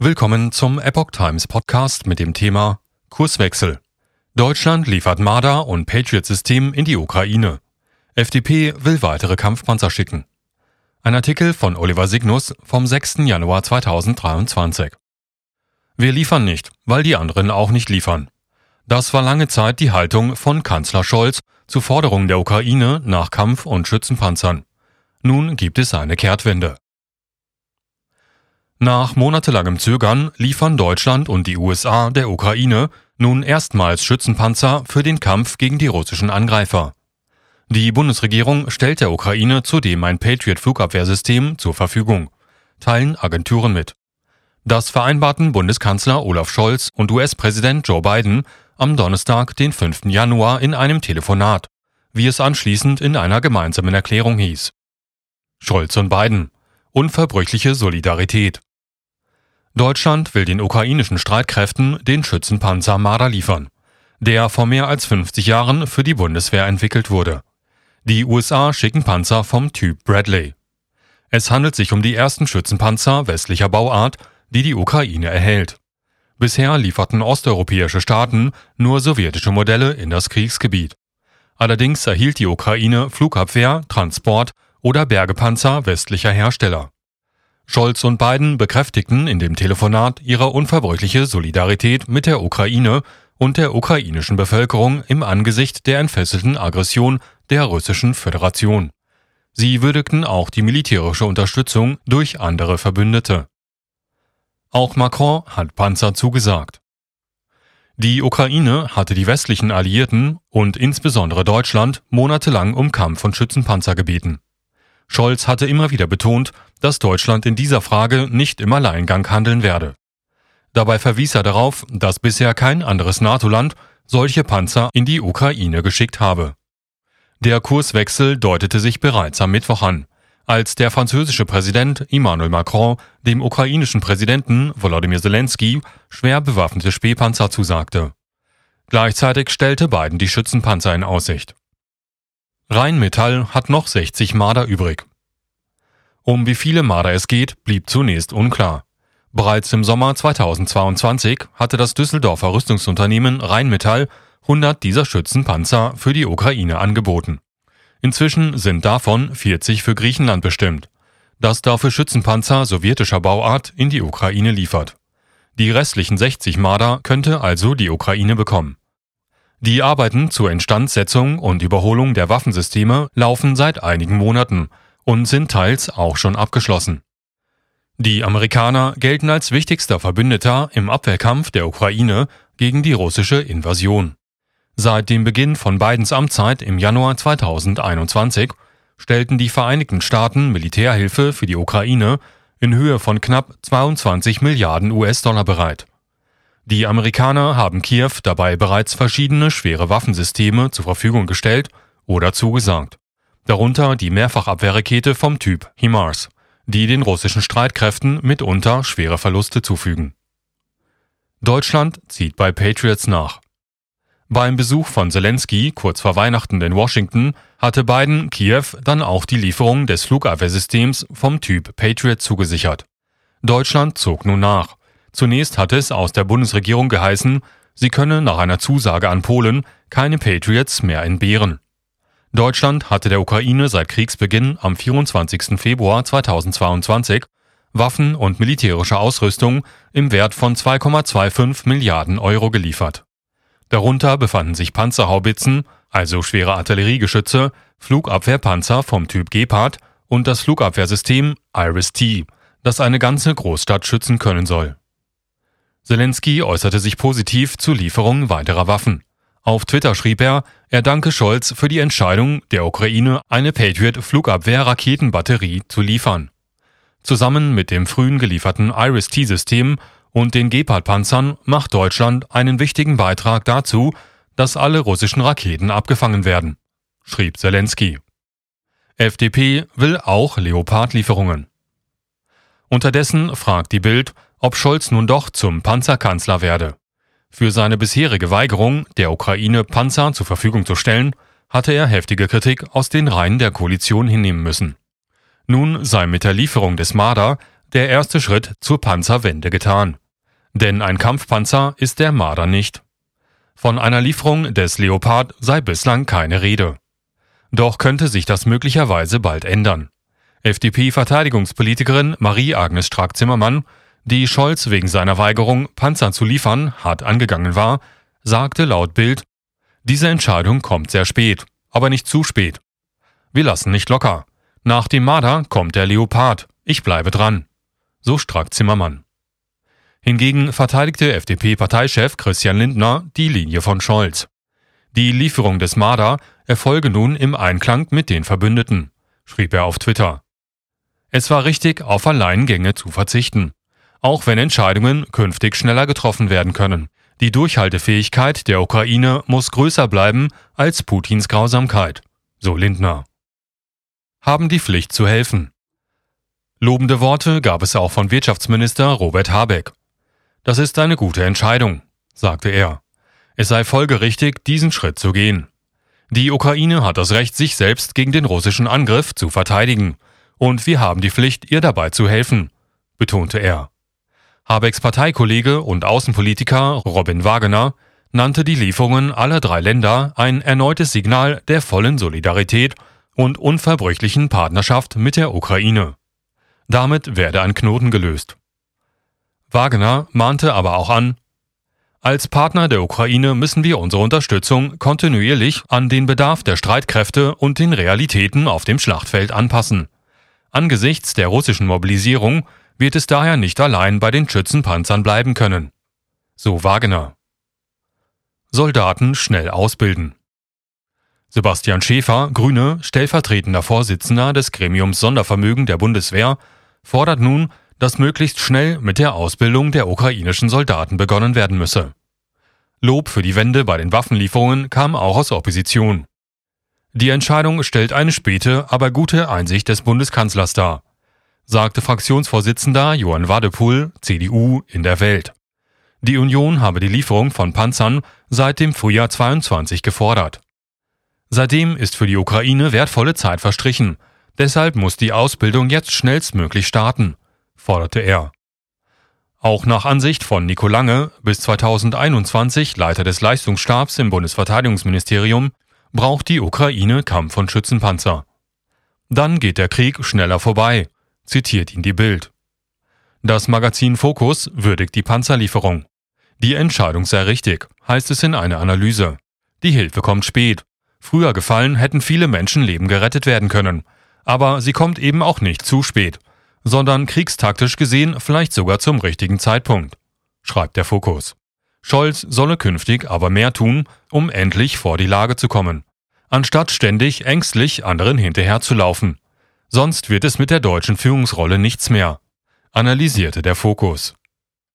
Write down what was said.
Willkommen zum Epoch Times Podcast mit dem Thema Kurswechsel. Deutschland liefert Marder und Patriot-System in die Ukraine. FDP will weitere Kampfpanzer schicken. Ein Artikel von Oliver Signus vom 6. Januar 2023. Wir liefern nicht, weil die anderen auch nicht liefern. Das war lange Zeit die Haltung von Kanzler Scholz zu Forderungen der Ukraine nach Kampf- und Schützenpanzern. Nun gibt es eine Kehrtwende. Nach monatelangem Zögern liefern Deutschland und die USA der Ukraine nun erstmals Schützenpanzer für den Kampf gegen die russischen Angreifer. Die Bundesregierung stellt der Ukraine zudem ein Patriot-Flugabwehrsystem zur Verfügung, teilen Agenturen mit. Das vereinbarten Bundeskanzler Olaf Scholz und US-Präsident Joe Biden am Donnerstag, den 5. Januar, in einem Telefonat, wie es anschließend in einer gemeinsamen Erklärung hieß. Scholz und Biden. Unverbrüchliche Solidarität. Deutschland will den ukrainischen Streitkräften den Schützenpanzer Marder liefern, der vor mehr als 50 Jahren für die Bundeswehr entwickelt wurde. Die USA schicken Panzer vom Typ Bradley. Es handelt sich um die ersten Schützenpanzer westlicher Bauart, die die Ukraine erhält. Bisher lieferten osteuropäische Staaten nur sowjetische Modelle in das Kriegsgebiet. Allerdings erhielt die Ukraine Flugabwehr, Transport oder Bergepanzer westlicher Hersteller. Scholz und Biden bekräftigten in dem Telefonat ihre unverbrüchliche Solidarität mit der Ukraine und der ukrainischen Bevölkerung im Angesicht der entfesselten Aggression der russischen Föderation. Sie würdigten auch die militärische Unterstützung durch andere Verbündete. Auch Macron hat Panzer zugesagt. Die Ukraine hatte die westlichen Alliierten und insbesondere Deutschland monatelang um Kampf- und Schützenpanzer gebeten. Scholz hatte immer wieder betont, dass Deutschland in dieser Frage nicht im Alleingang handeln werde. Dabei verwies er darauf, dass bisher kein anderes NATO-Land solche Panzer in die Ukraine geschickt habe. Der Kurswechsel deutete sich bereits am Mittwoch an, als der französische Präsident Emmanuel Macron dem ukrainischen Präsidenten Volodymyr Zelensky schwer bewaffnete Spähpanzer zusagte. Gleichzeitig stellte Biden die Schützenpanzer in Aussicht. Rheinmetall hat noch 60 Marder übrig. Um wie viele Marder es geht, blieb zunächst unklar. Bereits im Sommer 2022 hatte das Düsseldorfer Rüstungsunternehmen Rheinmetall 100 dieser Schützenpanzer für die Ukraine angeboten. Inzwischen sind davon 40 für Griechenland bestimmt, das dafür Schützenpanzer sowjetischer Bauart in die Ukraine liefert. Die restlichen 60 Marder könnte also die Ukraine bekommen. Die Arbeiten zur Instandsetzung und Überholung der Waffensysteme laufen seit einigen Monaten und sind teils auch schon abgeschlossen. Die Amerikaner gelten als wichtigster Verbündeter im Abwehrkampf der Ukraine gegen die russische Invasion. Seit dem Beginn von Bidens Amtszeit im Januar 2021 stellten die Vereinigten Staaten Militärhilfe für die Ukraine in Höhe von knapp 22 Milliarden US-Dollar bereit. Die Amerikaner haben Kiew dabei bereits verschiedene schwere Waffensysteme zur Verfügung gestellt oder zugesagt, darunter die Mehrfachabwehrrakete vom Typ HIMARS, die den russischen Streitkräften mitunter schwere Verluste zufügen. Deutschland zieht bei Patriots nach. Beim Besuch von Zelensky kurz vor Weihnachten in Washington hatte Biden Kiew dann auch die Lieferung des Flugabwehrsystems vom Typ Patriot zugesichert. Deutschland zog nun nach. Zunächst hatte es aus der Bundesregierung geheißen, sie könne nach einer Zusage an Polen keine Patriots mehr entbehren. Deutschland hatte der Ukraine seit Kriegsbeginn am 24. Februar 2022 Waffen und militärische Ausrüstung im Wert von 2,25 Milliarden Euro geliefert. Darunter befanden sich Panzerhaubitzen, also schwere Artilleriegeschütze, Flugabwehrpanzer vom Typ Gepard und das Flugabwehrsystem Iris-T, das eine ganze Großstadt schützen können soll. Zelensky äußerte sich positiv zur Lieferung weiterer Waffen. Auf Twitter schrieb er, er danke Scholz für die Entscheidung, der Ukraine eine Patriot-Flugabwehr-Raketenbatterie zu liefern. Zusammen mit dem frühen gelieferten Iris-T-System und den Gepard-Panzern macht Deutschland einen wichtigen Beitrag dazu, dass alle russischen Raketen abgefangen werden, schrieb Zelensky. FDP will auch Leopard-Lieferungen. Unterdessen fragt die Bild, ob Scholz nun doch zum Panzerkanzler werde. Für seine bisherige Weigerung, der Ukraine Panzer zur Verfügung zu stellen, hatte er heftige Kritik aus den Reihen der Koalition hinnehmen müssen. Nun sei mit der Lieferung des Marder der erste Schritt zur Panzerwende getan. Denn ein Kampfpanzer ist der Marder nicht. Von einer Lieferung des Leopard sei bislang keine Rede. Doch könnte sich das möglicherweise bald ändern. FDP-Verteidigungspolitikerin Marie-Agnes Strack-Zimmermann, die Scholz wegen seiner Weigerung, Panzer zu liefern, hart angegangen war, sagte laut Bild, diese Entscheidung kommt sehr spät, aber nicht zu spät. Wir lassen nicht locker. Nach dem Marder kommt der Leopard. Ich bleibe dran. So Strack-Zimmermann. Hingegen verteidigte FDP-Parteichef Christian Lindner die Linie von Scholz. Die Lieferung des Marder erfolge nun im Einklang mit den Verbündeten, schrieb er auf Twitter. Es war richtig, auf Alleingänge zu verzichten, auch wenn Entscheidungen künftig schneller getroffen werden können. Die Durchhaltefähigkeit der Ukraine muss größer bleiben als Putins Grausamkeit, so Lindner. Haben die Pflicht zu helfen. Lobende Worte gab es auch von Wirtschaftsminister Robert Habeck. Das ist eine gute Entscheidung, sagte er. Es sei folgerichtig, diesen Schritt zu gehen. Die Ukraine hat das Recht, sich selbst gegen den russischen Angriff zu verteidigen, und wir haben die Pflicht, ihr dabei zu helfen, betonte er. Habecks Parteikollege und Außenpolitiker Robin Wagener nannte die Lieferungen aller drei Länder ein erneutes Signal der vollen Solidarität und unverbrüchlichen Partnerschaft mit der Ukraine. Damit werde ein Knoten gelöst. Wagner mahnte aber auch an, als Partner der Ukraine müssen wir unsere Unterstützung kontinuierlich an den Bedarf der Streitkräfte und den Realitäten auf dem Schlachtfeld anpassen. Angesichts der russischen Mobilisierung wird es daher nicht allein bei den Schützenpanzern bleiben können. So Wagner. Soldaten schnell ausbilden. Sebastian Schäfer, Grüne, stellvertretender Vorsitzender des Gremiums Sondervermögen der Bundeswehr, fordert nun, dass möglichst schnell mit der Ausbildung der ukrainischen Soldaten begonnen werden müsse. Lob für die Wende bei den Waffenlieferungen kam auch aus Opposition. Die Entscheidung stellt eine späte, aber gute Einsicht des Bundeskanzlers dar, sagte Fraktionsvorsitzender Johann Wadepool, CDU, in der Welt. Die Union habe die Lieferung von Panzern seit dem Frühjahr 22 gefordert. Seitdem ist für die Ukraine wertvolle Zeit verstrichen. Deshalb muss die Ausbildung jetzt schnellstmöglich starten, forderte er. Auch nach Ansicht von Nico Lange, bis 2021 Leiter des Leistungsstabs im Bundesverteidigungsministerium, braucht die Ukraine Kampf- und Schützenpanzer. Dann geht der Krieg schneller vorbei, zitiert ihn die Bild. Das Magazin Focus würdigt die Panzerlieferung. Die Entscheidung sei richtig, heißt es in einer Analyse. Die Hilfe kommt spät, Früher gefallen hätten viele Menschenleben gerettet werden können. Aber sie kommt eben auch nicht zu spät, sondern kriegstaktisch gesehen vielleicht sogar zum richtigen Zeitpunkt, schreibt der Fokus. Scholz solle künftig aber mehr tun, um endlich vor die Lage zu kommen, anstatt ständig ängstlich anderen hinterherzulaufen. Sonst wird es mit der deutschen Führungsrolle nichts mehr, analysierte der Fokus.